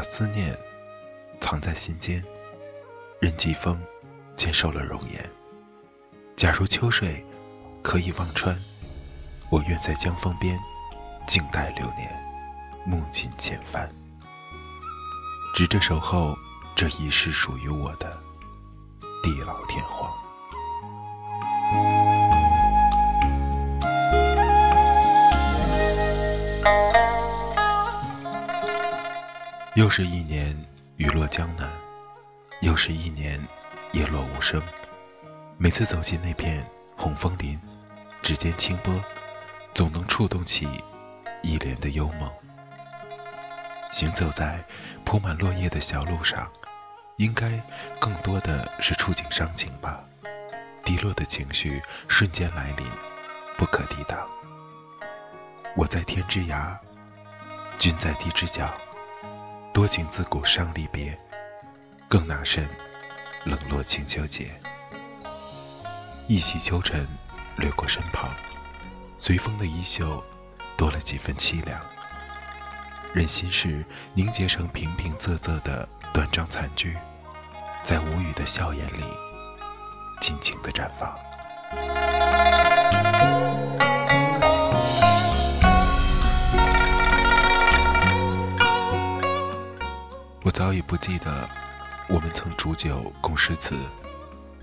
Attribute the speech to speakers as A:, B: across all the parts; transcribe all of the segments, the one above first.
A: 把思念藏在心间，任季风坚守了容颜。假如秋水可以望穿，我愿在江风边静待流年，目尽千帆，执着守候这一世属于我的地老天荒。又是一年雨落江南，又是一年叶落无声。每次走进那片红枫林，指尖轻拨，总能触动起一帘的幽梦。行走在铺满落叶的小路上，应该更多的是触景伤情吧。低落的情绪瞬间来临，不可抵挡。我在天之涯，君在地之角。多情自古伤离别，更那甚冷落清秋节。一袭秋尘掠过身旁，随风的衣袖多了几分凄凉。任心事凝结成平平仄仄的断章残句，在无语的笑颜里尽情的绽放。不记得，我们曾煮酒共诗词，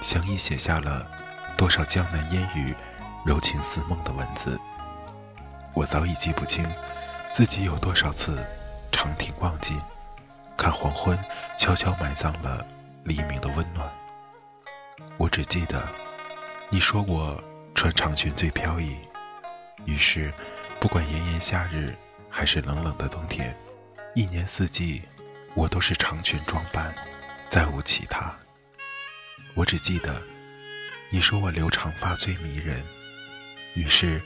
A: 相依写下了多少江南烟雨、柔情似梦的文字。我早已记不清，自己有多少次长亭望尽，看黄昏悄悄埋葬了黎明的温暖。我只记得，你说我穿长裙最飘逸，于是，不管炎炎夏日还是冷冷的冬天，一年四季。我都是长裙装扮，再无其他。我只记得，你说我留长发最迷人。于是，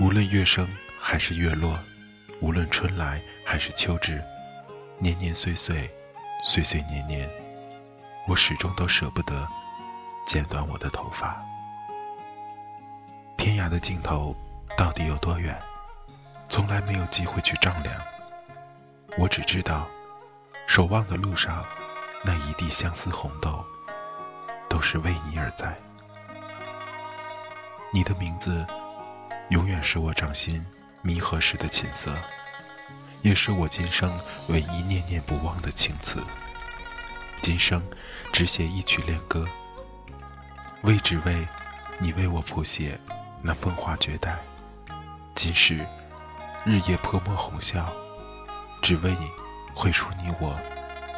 A: 无论月升还是月落，无论春来还是秋至，年年岁岁，岁岁年年，我始终都舍不得剪短我的头发。天涯的尽头到底有多远？从来没有机会去丈量。我只知道。守望的路上，那一地相思红豆，都是为你而在。你的名字，永远是我掌心弥合时的琴瑟，也是我今生唯一念念不忘的情词。今生只写一曲恋歌，为只为你为我谱写那风华绝代。今世日夜泼墨红笑，只为你。绘出你我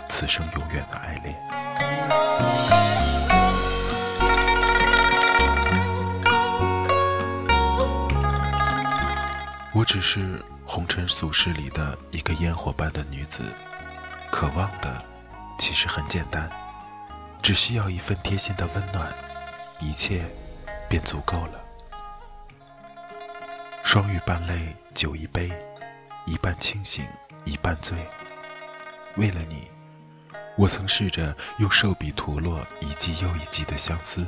A: 此生永远的爱恋。我只是红尘俗世里的一个烟火般的女子，渴望的其实很简单，只需要一份贴心的温暖，一切便足够了。双语半泪酒一杯，一半清醒一半醉。为了你，我曾试着用瘦笔涂落一季又一季的相思，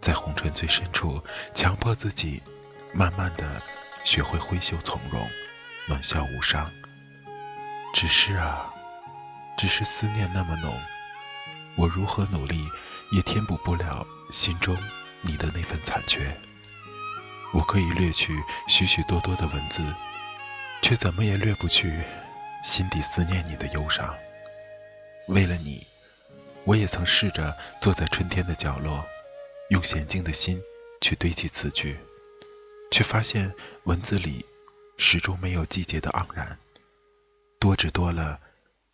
A: 在红尘最深处，强迫自己慢慢的学会挥袖从容，暖笑无伤。只是啊，只是思念那么浓，我如何努力也填补不了心中你的那份残缺。我可以略去许许多多的文字，却怎么也略不去心底思念你的忧伤。为了你，我也曾试着坐在春天的角落，用娴静的心去堆砌词句，却发现文字里始终没有季节的盎然，多只多了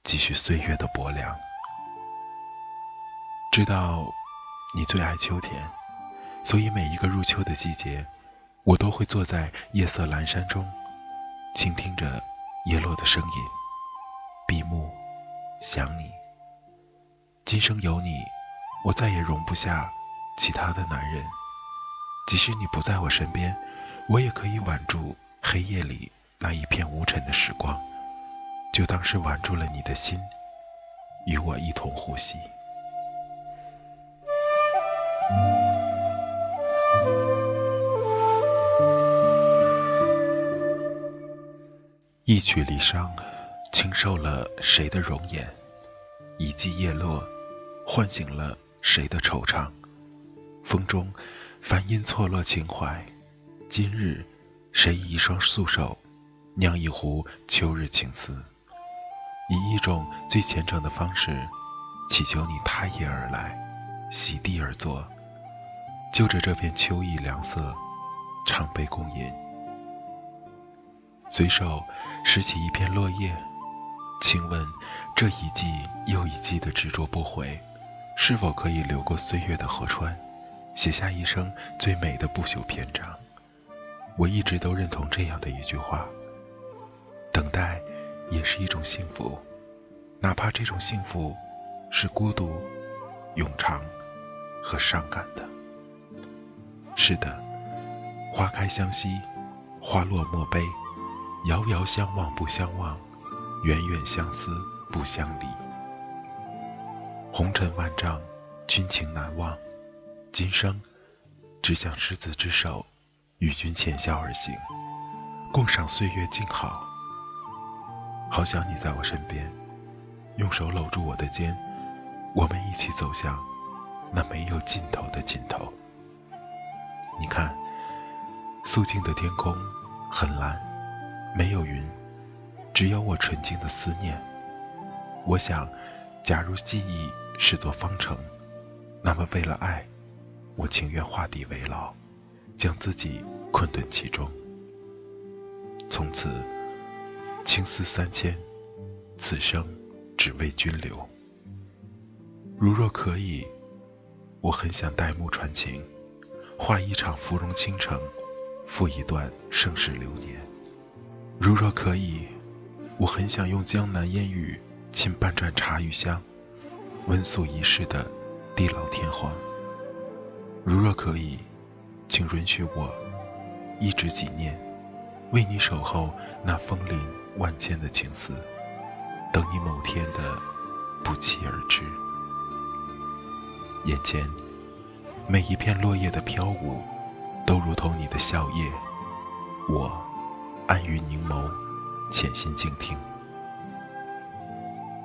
A: 几许岁月的薄凉。知道你最爱秋天，所以每一个入秋的季节，我都会坐在夜色阑珊中，倾听着叶落的声音，闭目想你。今生有你，我再也容不下其他的男人。即使你不在我身边，我也可以挽住黑夜里那一片无尘的时光，就当是挽住了你的心，与我一同呼吸。一曲离殇，轻瘦了谁的容颜？一季叶落，唤醒了谁的惆怅？风中，梵音错落情怀。今日，谁以一双素手，酿一壶秋日情思？以一种最虔诚的方式，祈求你踏叶而来，席地而坐。就着这片秋意凉色，唱杯共饮。随手拾起一片落叶，请问这一季又一季的执着不悔，是否可以流过岁月的河川，写下一生最美的不朽篇章？我一直都认同这样的一句话：等待也是一种幸福，哪怕这种幸福是孤独、永长和伤感的。是的，花开相惜，花落莫悲，遥遥相望不相忘，远远相思不相离。红尘万丈，君情难忘，今生只想执子之手，与君浅笑而行，共赏岁月静好。好想你在我身边，用手搂住我的肩，我们一起走向那没有尽头的尽头。你看，肃静的天空很蓝，没有云，只有我纯净的思念。我想，假如记忆是座方程，那么为了爱，我情愿画地为牢，将自己困顿其中。从此，青丝三千，此生只为君留。如若可以，我很想代幕传情。画一场芙蓉倾城，赋一段盛世流年。如若可以，我很想用江南烟雨浸半盏茶余香，温宿一世的地老天荒。如若可以，请允许我一直纪念，为你守候那风铃万千的情思，等你某天的不期而至。眼前。每一片落叶的飘舞，都如同你的笑靥。我安于凝眸，潜心静听。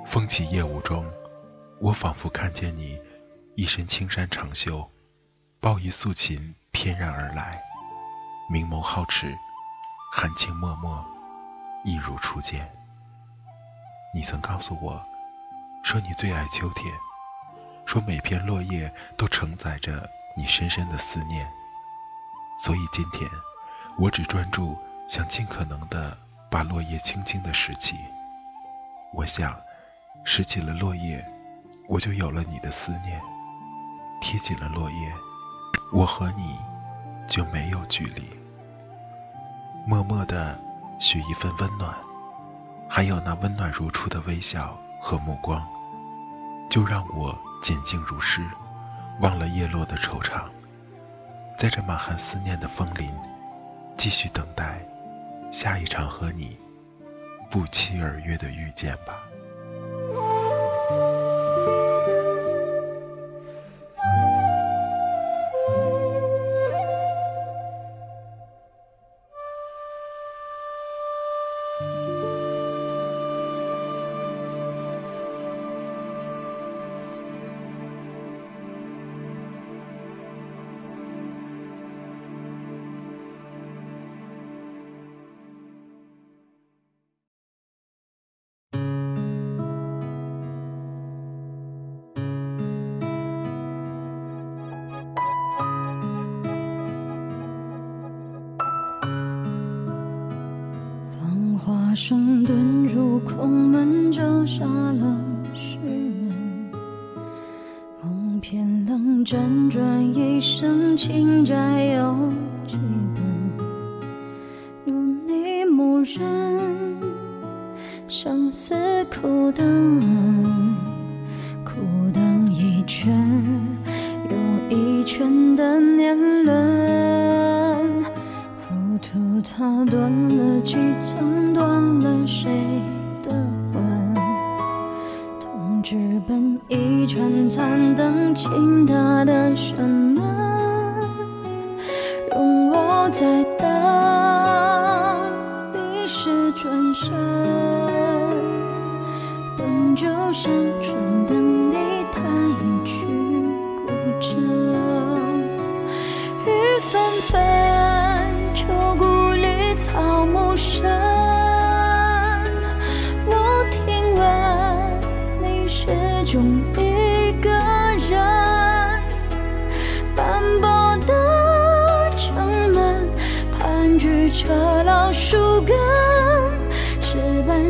A: 风起夜雾中，我仿佛看见你一身青衫长袖，抱一素琴翩然而来，明眸皓齿，含情脉脉，一如初见。你曾告诉我，说你最爱秋天。说每片落叶都承载着你深深的思念，所以今天我只专注想尽可能的把落叶轻轻的拾起。我想，拾起了落叶，我就有了你的思念；贴紧了落叶，我和你就没有距离。默默的许一份温暖，还有那温暖如初的微笑和目光，就让我。简静如诗，忘了叶落的惆怅，在这满含思念的枫林，继续等待下一场和你不期而遇的遇见吧。
B: 声遁入空门，折煞了世人。梦偏冷，辗转一生，情债有生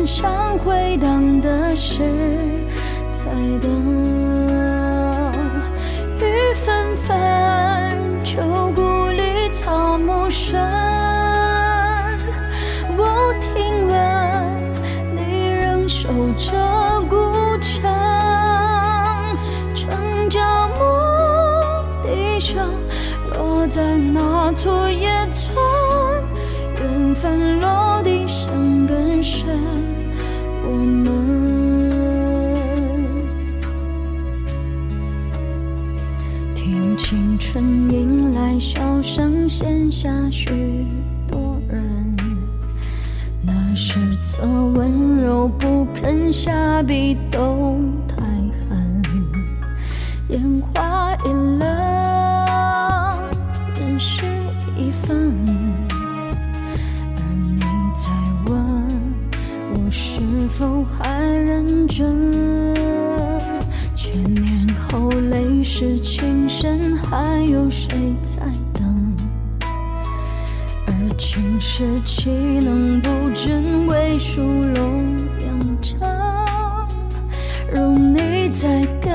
B: 上回荡的是在等。雨纷纷，秋谷里草木深。我听闻你仍守着孤城，城郊牧笛声落在那座野村，缘分笑声，闲下许多人。那是侧温柔不肯下笔都太狠，烟花易冷，人事已分。而你在问我是否还认真？千年后泪湿情深，还有谁在世岂能不真为殊荣扬长？容你再跟，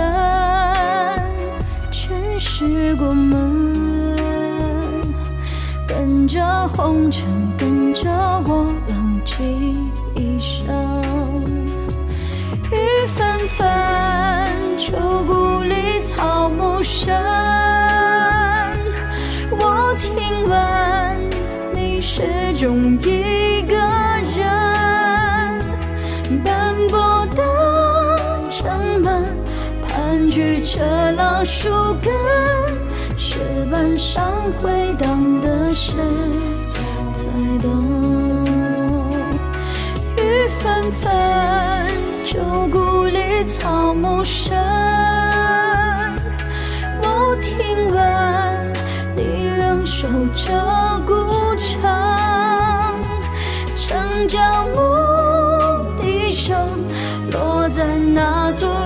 B: 全是过门，跟着红尘，跟着我浪迹一生。雨纷纷，秋谷里草木深。我听闻中一个人，斑驳的城门，盘踞着老树根，石板上回荡的是在等。雨纷纷，旧故里草木深。我听闻你仍守着孤城，城郊牧笛声落在那座